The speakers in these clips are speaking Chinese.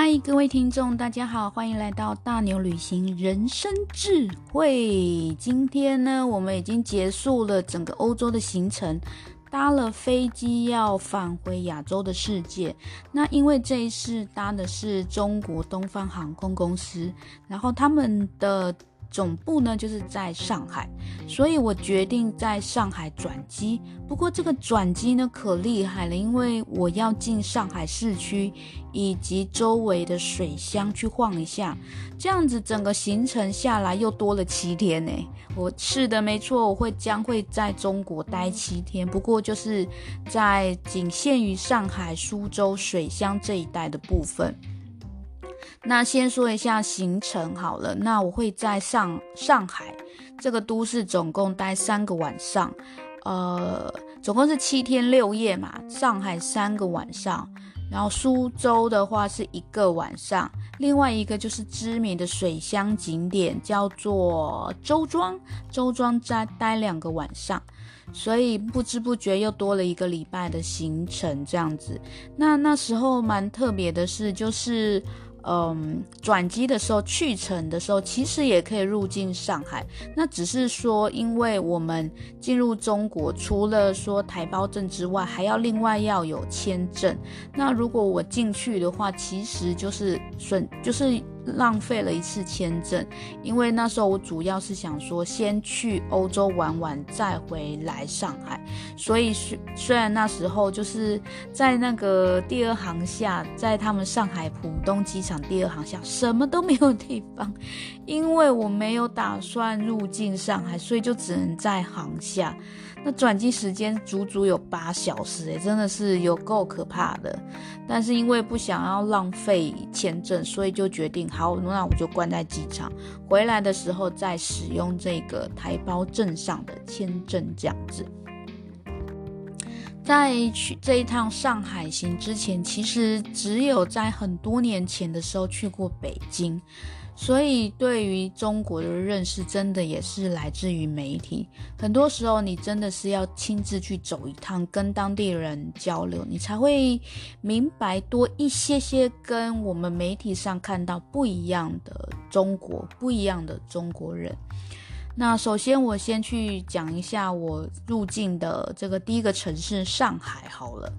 嗨，各位听众，大家好，欢迎来到大牛旅行人生智慧。今天呢，我们已经结束了整个欧洲的行程，搭了飞机要返回亚洲的世界。那因为这一次搭的是中国东方航空公司，然后他们的。总部呢，就是在上海，所以我决定在上海转机。不过这个转机呢，可厉害了，因为我要进上海市区以及周围的水乡去晃一下，这样子整个行程下来又多了七天呢。我是的，没错，我会将会在中国待七天，不过就是在仅限于上海、苏州、水乡这一带的部分。那先说一下行程好了，那我会在上上海这个都市总共待三个晚上，呃，总共是七天六夜嘛。上海三个晚上，然后苏州的话是一个晚上，另外一个就是知名的水乡景点叫做周庄，周庄再待两个晚上，所以不知不觉又多了一个礼拜的行程这样子。那那时候蛮特别的是，就是。嗯，转机的时候，去程的时候，其实也可以入境上海。那只是说，因为我们进入中国，除了说台胞证之外，还要另外要有签证。那如果我进去的话，其实就是顺，就是。浪费了一次签证，因为那时候我主要是想说先去欧洲玩玩，再回来上海。所以虽虽然那时候就是在那个第二航厦，在他们上海浦东机场第二航厦什么都没有地方，因为我没有打算入境上海，所以就只能在航厦。那转机时间足足有八小时，诶，真的是有够可怕的。但是因为不想要浪费签证，所以就决定好，那我就关在机场，回来的时候再使用这个台胞证上的签证这样子。在去这一趟上海行之前，其实只有在很多年前的时候去过北京。所以，对于中国的认识，真的也是来自于媒体。很多时候，你真的是要亲自去走一趟，跟当地人交流，你才会明白多一些些跟我们媒体上看到不一样的中国，不一样的中国人。那首先，我先去讲一下我入境的这个第一个城市上海好了。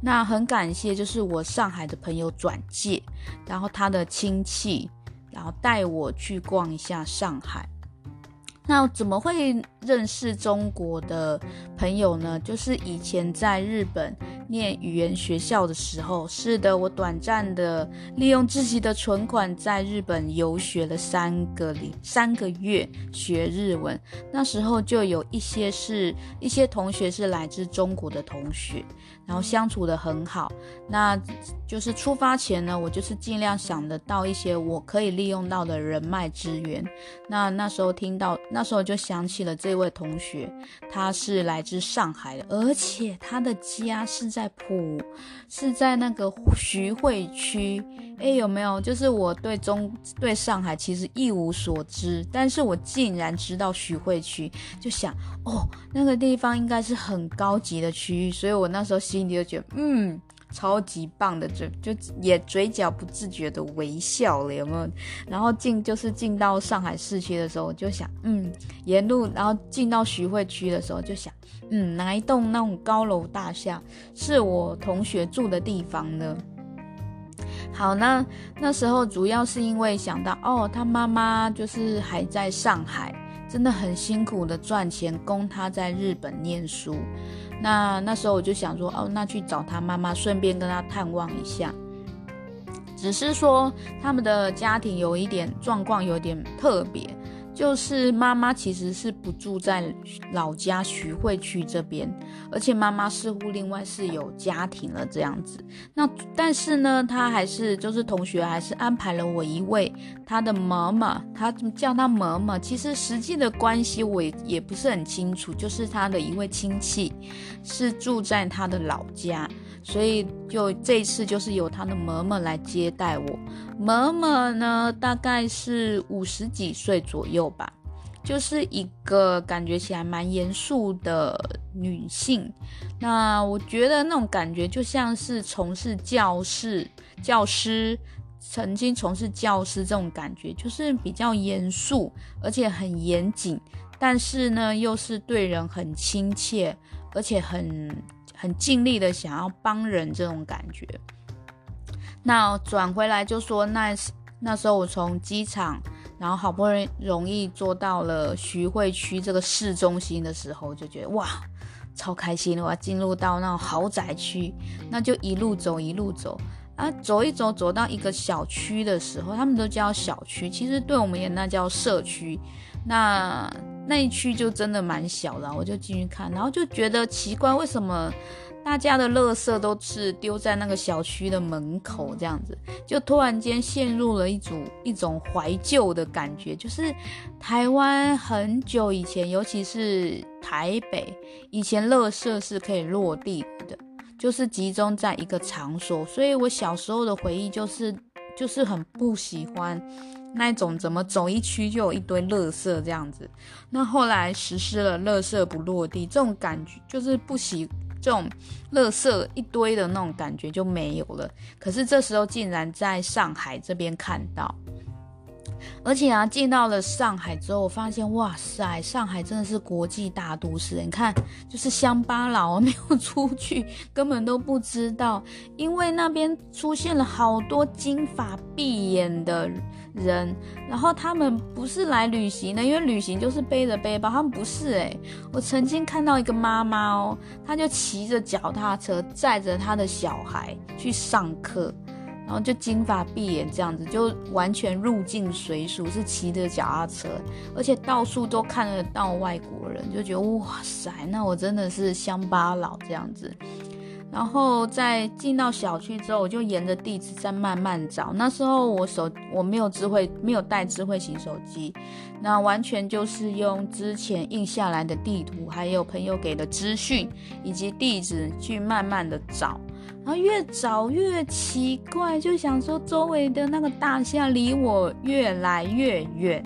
那很感谢，就是我上海的朋友转介，然后他的亲戚。然后带我去逛一下上海。那怎么会认识中国的朋友呢？就是以前在日本念语言学校的时候，是的，我短暂的利用自己的存款在日本游学了三个零三个月学日文。那时候就有一些是一些同学是来自中国的同学，然后相处的很好。那就是出发前呢，我就是尽量想得到一些我可以利用到的人脉资源。那那时候听到。那时候就想起了这这位同学，他是来自上海的，而且他的家是在浦，是在那个徐汇区。哎，有没有？就是我对中对上海其实一无所知，但是我竟然知道徐汇区，就想哦，那个地方应该是很高级的区域，所以我那时候心里就觉得，嗯。超级棒的，嘴就也嘴角不自觉的微笑了，有没有？然后进就是进到上海市区的时候，我就想，嗯，沿路，然后进到徐汇区的时候，就想，嗯，哪一栋那种高楼大厦是我同学住的地方呢？好，那那时候主要是因为想到，哦，他妈妈就是还在上海，真的很辛苦的赚钱供他在日本念书。那那时候我就想说，哦，那去找他妈妈，顺便跟他探望一下。只是说他们的家庭有一点状况，有点特别。就是妈妈其实是不住在老家徐汇区这边，而且妈妈似乎另外是有家庭了这样子。那但是呢，她还是就是同学还是安排了我一位她的妈妈，她叫她妈妈。其实实际的关系我也也不是很清楚，就是她的一位亲戚是住在她的老家。所以就这次就是由他的妈妈来接待我。妈妈呢，大概是五十几岁左右吧，就是一个感觉起来蛮严肃的女性。那我觉得那种感觉就像是从事教室、教师曾经从事教师这种感觉，就是比较严肃，而且很严谨，但是呢，又是对人很亲切，而且很很尽力的想要帮人这种感觉。那转回来就说，那那时候我从机场，然后好不容易坐到了徐汇区这个市中心的时候，就觉得哇，超开心的，我要进入到那种豪宅区，那就一路走一路走。啊，走一走，走到一个小区的时候，他们都叫小区，其实对我们也那叫社区。那那一区就真的蛮小的，我就进去看，然后就觉得奇怪，为什么大家的垃圾都是丢在那个小区的门口这样子？就突然间陷入了一种一种怀旧的感觉，就是台湾很久以前，尤其是台北以前，垃圾是可以落地的。就是集中在一个场所，所以我小时候的回忆就是，就是很不喜欢那种怎么走一区就有一堆垃圾这样子。那后来实施了垃圾不落地这种感觉，就是不喜这种垃圾一堆的那种感觉就没有了。可是这时候竟然在上海这边看到。而且啊，进到了上海之后，我发现哇塞，上海真的是国际大都市。你看，就是乡巴佬没有出去，根本都不知道，因为那边出现了好多金发碧眼的人，然后他们不是来旅行的，因为旅行就是背着背包，他们不是诶，我曾经看到一个妈妈哦，她就骑着脚踏车载着她的小孩去上课。然后就金发碧眼这样子，就完全入境随俗，是骑着脚踏车，而且到处都看得到外国人，就觉得哇塞，那我真的是乡巴佬这样子。然后在进到小区之后，我就沿着地址再慢慢找。那时候我手我没有智慧，没有带智慧型手机，那完全就是用之前印下来的地图，还有朋友给的资讯以及地址去慢慢的找。然后越找越奇怪，就想说周围的那个大厦离我越来越远，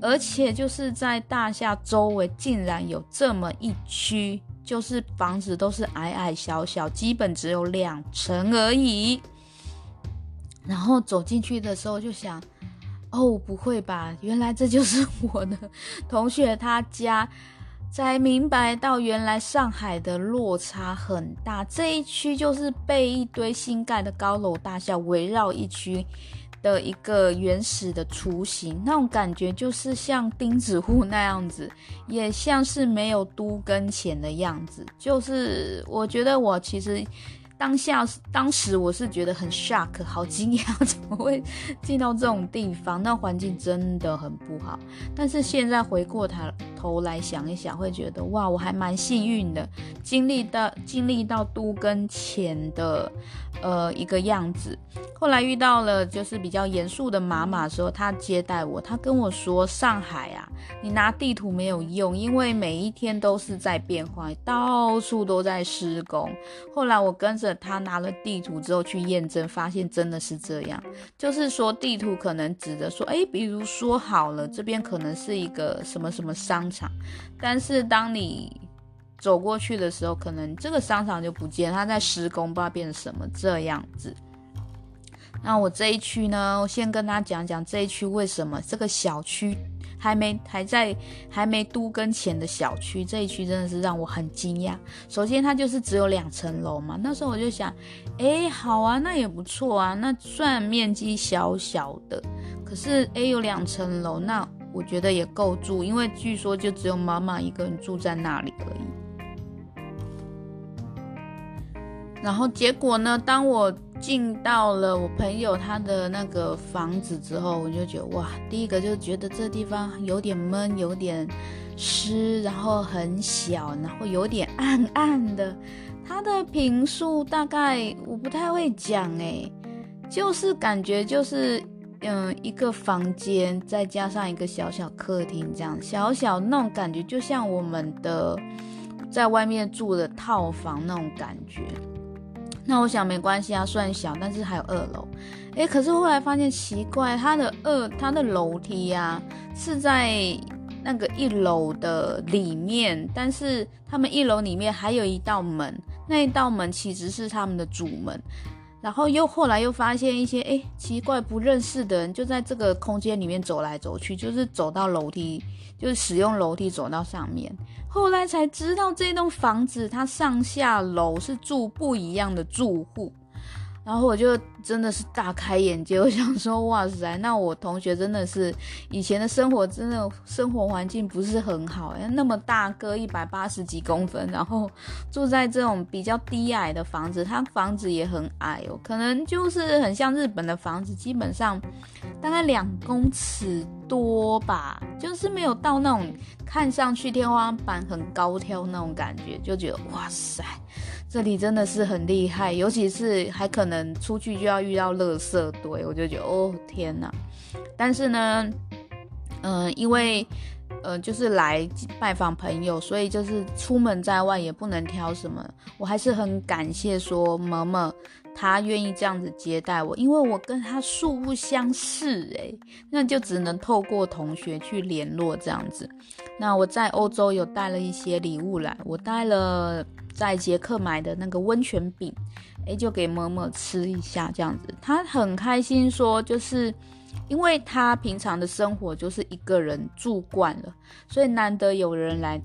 而且就是在大厦周围竟然有这么一区。就是房子都是矮矮小小，基本只有两层而已。然后走进去的时候就想，哦，不会吧？原来这就是我的同学他家。才明白到原来上海的落差很大，这一区就是被一堆新盖的高楼大厦围绕一区。的一个原始的雏形，那种感觉就是像钉子户那样子，也像是没有都跟前的样子。就是我觉得我其实当下当时我是觉得很 shock，好惊讶，怎么会进到这种地方？那环境真的很不好。但是现在回过头来想一想，会觉得哇，我还蛮幸运的，经历到经历到都跟前的。呃，一个样子。后来遇到了就是比较严肃的妈妈的时候，她接待我，她跟我说：“上海啊，你拿地图没有用，因为每一天都是在变化，到处都在施工。”后来我跟着他拿了地图之后去验证，发现真的是这样。就是说地图可能指的说，哎，比如说好了，这边可能是一个什么什么商场，但是当你走过去的时候，可能这个商场就不见，它在施工，不知道变成什么这样子。那我这一区呢，我先跟他讲讲这一区为什么这个小区还没还在还没都跟前的小区，这一区真的是让我很惊讶。首先，它就是只有两层楼嘛，那时候我就想，哎，好啊，那也不错啊。那算面积小小的，可是哎有两层楼，那我觉得也够住，因为据说就只有妈妈一个人住在那里而已。然后结果呢？当我进到了我朋友他的那个房子之后，我就觉得哇，第一个就觉得这地方有点闷，有点湿，然后很小，然后有点暗暗的。它的平数大概我不太会讲诶，就是感觉就是嗯一个房间再加上一个小小客厅这样，小小那种感觉，就像我们的在外面住的套房那种感觉。那我想没关系啊，算小，但是还有二楼，诶，可是后来发现奇怪，它的二它的楼梯呀、啊、是在那个一楼的里面，但是他们一楼里面还有一道门，那一道门其实是他们的主门，然后又后来又发现一些哎奇怪不认识的人就在这个空间里面走来走去，就是走到楼梯，就是使用楼梯走到上面。后来才知道这栋房子它上下楼是住不一样的住户。然后我就真的是大开眼界，我想说，哇塞，那我同学真的是以前的生活，真的生活环境不是很好，那么大个一百八十几公分，然后住在这种比较低矮的房子，他房子也很矮哦，可能就是很像日本的房子，基本上大概两公尺多吧，就是没有到那种看上去天花板很高挑那种感觉，就觉得哇塞。这里真的是很厉害，尤其是还可能出去就要遇到垃圾堆，我就觉得哦天哪！但是呢，嗯、因为呃就是来拜访朋友，所以就是出门在外也不能挑什么。我还是很感谢说嬷嬷他愿意这样子接待我，因为我跟他素不相识诶，那就只能透过同学去联络这样子。那我在欧洲有带了一些礼物来，我带了。在捷克买的那个温泉饼，诶，就给嬷嬷吃一下，这样子，他很开心，说就是因为他平常的生活就是一个人住惯了，所以难得有人来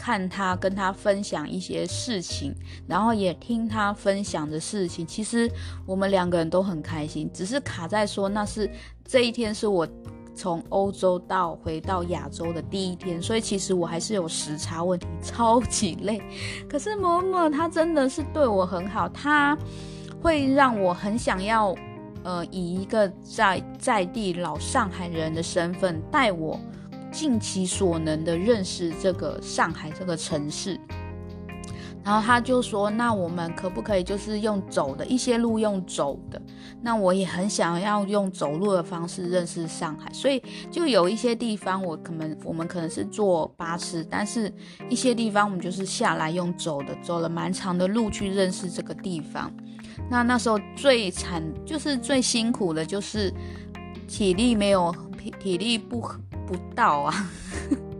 看他，跟他分享一些事情，然后也听他分享的事情，其实我们两个人都很开心，只是卡在说那是这一天是我。从欧洲到回到亚洲的第一天，所以其实我还是有时差问题，超级累。可是嬷嬷她真的是对我很好，她会让我很想要，呃，以一个在在地老上海人的身份，带我尽其所能的认识这个上海这个城市。然后他就说：“那我们可不可以就是用走的一些路用走的？那我也很想要用走路的方式认识上海，所以就有一些地方我可能我们可能是坐巴士，但是一些地方我们就是下来用走的，走了蛮长的路去认识这个地方。那那时候最惨就是最辛苦的就是体力没有体力不不到啊。”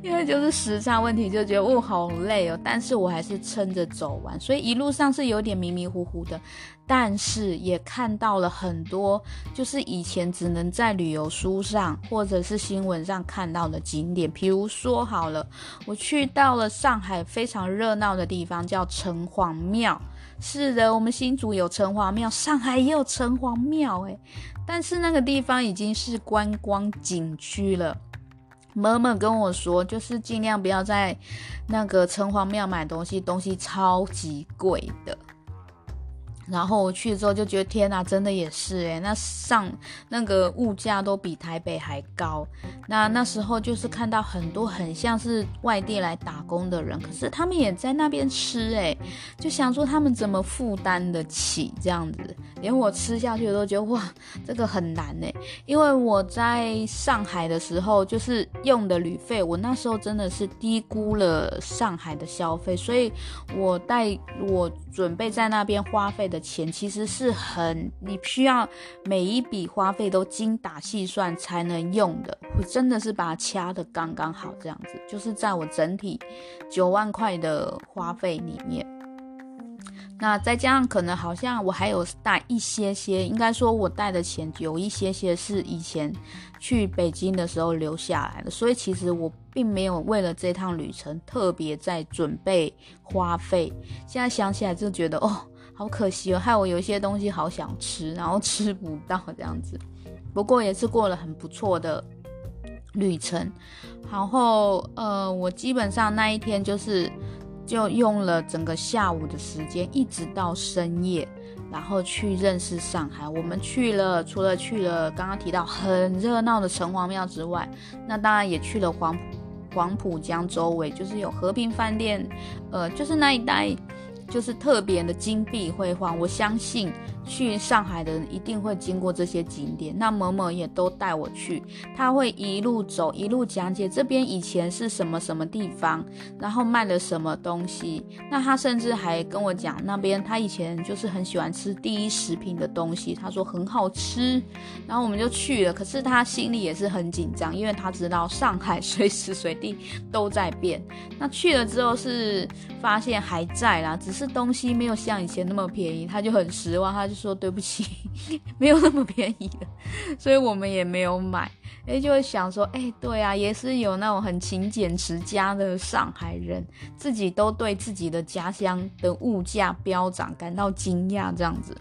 因为就是时差问题，就觉得哦好累哦，但是我还是撑着走完，所以一路上是有点迷迷糊糊的，但是也看到了很多，就是以前只能在旅游书上或者是新闻上看到的景点，比如说好了，我去到了上海非常热闹的地方，叫城隍庙。是的，我们新竹有城隍庙，上海也有城隍庙，诶，但是那个地方已经是观光景区了。妈妈跟我说，就是尽量不要在那个城隍庙买东西，东西超级贵的。然后我去之后就觉得天哪，真的也是诶，那上那个物价都比台北还高。那那时候就是看到很多很像是外地来打工的人，可是他们也在那边吃诶，就想说他们怎么负担得起这样子？连我吃下去都觉得哇，这个很难诶。因为我在上海的时候就是用的旅费，我那时候真的是低估了上海的消费，所以我带我准备在那边花费的。钱其实是很，你需要每一笔花费都精打细算才能用的，我真的是把它掐得刚刚好，这样子，就是在我整体九万块的花费里面，那再加上可能好像我还有带一些些，应该说我带的钱有一些些是以前去北京的时候留下来的，所以其实我并没有为了这趟旅程特别在准备花费，现在想起来就觉得哦。好可惜哦，害我有一些东西好想吃，然后 吃不到这样子。不过也是过了很不错的旅程。然后呃，我基本上那一天就是就用了整个下午的时间，一直到深夜，然后去认识上海。我们去了，除了去了刚刚提到很热闹的城隍庙之外，那当然也去了黄黄浦江周围，就是有和平饭店，呃，就是那一带。就是特别的金碧辉煌，我相信去上海的人一定会经过这些景点。那某某也都带我去，他会一路走，一路讲解这边以前是什么什么地方，然后卖了什么东西。那他甚至还跟我讲，那边他以前就是很喜欢吃第一食品的东西，他说很好吃。然后我们就去了，可是他心里也是很紧张，因为他知道上海随时随地都在变。那去了之后是发现还在啦，只是东西没有像以前那么便宜，他就很失望，他就说对不起，没有那么便宜的，所以我们也没有买。哎，就会想说，哎，对啊，也是有那种很勤俭持家的上海人，自己都对自己的家乡的物价飙涨感到惊讶，这样子。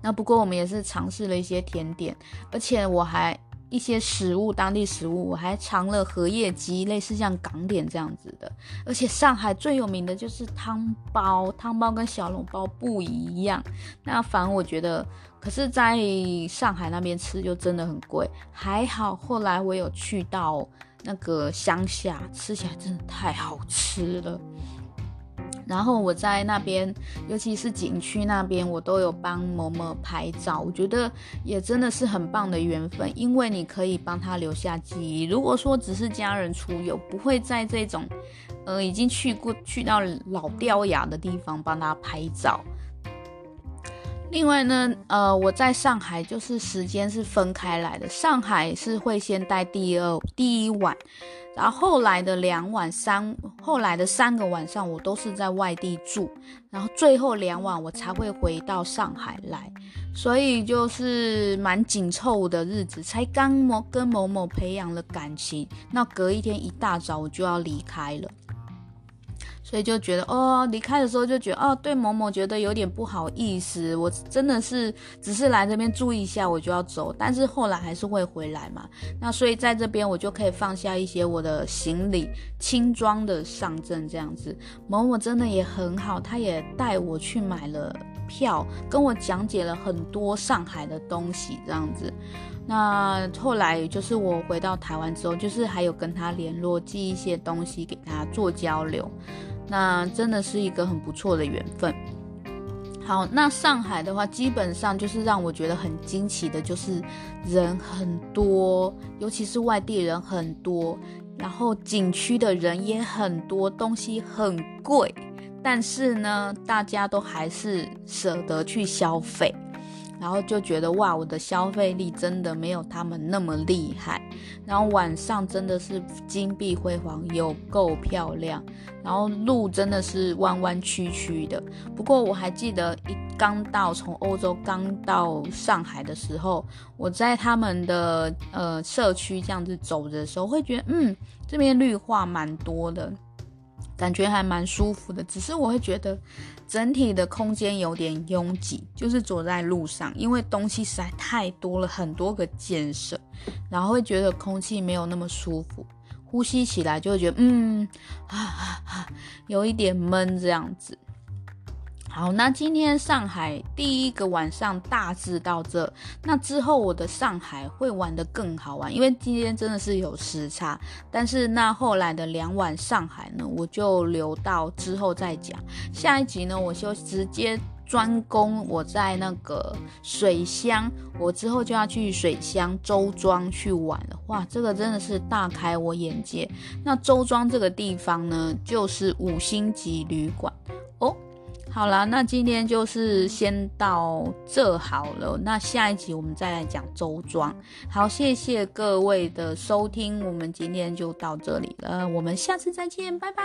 那不过我们也是尝试了一些甜点，而且我还一些食物，当地食物，我还尝了荷叶鸡，类似像港点这样子的。而且上海最有名的就是汤包，汤包跟小笼包不一样。那反而我觉得，可是在上海那边吃就真的很贵。还好后来我有去到那个乡下，吃起来真的太好吃了。然后我在那边，尤其是景区那边，我都有帮某某拍照。我觉得也真的是很棒的缘分，因为你可以帮他留下记忆。如果说只是家人出游，不会在这种，呃，已经去过去到老掉牙的地方帮他拍照。另外呢，呃，我在上海就是时间是分开来的，上海是会先待第二第一晚。然后后来的两晚三，后来的三个晚上，我都是在外地住，然后最后两晚我才会回到上海来，所以就是蛮紧凑的日子，才刚某跟某某培养了感情，那隔一天一大早我就要离开了。所以就觉得哦，离开的时候就觉得哦，对某某觉得有点不好意思。我真的是只是来这边住一下，我就要走，但是后来还是会回来嘛。那所以在这边我就可以放下一些我的行李，轻装的上阵这样子。某某真的也很好，他也带我去买了票，跟我讲解了很多上海的东西这样子。那后来就是我回到台湾之后，就是还有跟他联络，寄一些东西给他做交流。那真的是一个很不错的缘分。好，那上海的话，基本上就是让我觉得很惊奇的，就是人很多，尤其是外地人很多，然后景区的人也很多，东西很贵，但是呢，大家都还是舍得去消费。然后就觉得哇，我的消费力真的没有他们那么厉害。然后晚上真的是金碧辉煌，有够漂亮。然后路真的是弯弯曲曲的。不过我还记得一刚到从欧洲刚到上海的时候，我在他们的呃社区这样子走的时候，会觉得嗯，这边绿化蛮多的。感觉还蛮舒服的，只是我会觉得整体的空间有点拥挤，就是走在路上，因为东西实在太多了，很多个建设，然后会觉得空气没有那么舒服，呼吸起来就会觉得嗯啊啊啊，有一点闷这样子。好，那今天上海第一个晚上大致到这，那之后我的上海会玩得更好玩，因为今天真的是有时差。但是那后来的两晚上海呢，我就留到之后再讲。下一集呢，我就直接专攻我在那个水乡，我之后就要去水乡周庄去玩了。哇，这个真的是大开我眼界。那周庄这个地方呢，就是五星级旅馆。好啦，那今天就是先到这好了。那下一集我们再来讲周庄。好，谢谢各位的收听，我们今天就到这里了，我们下次再见，拜拜。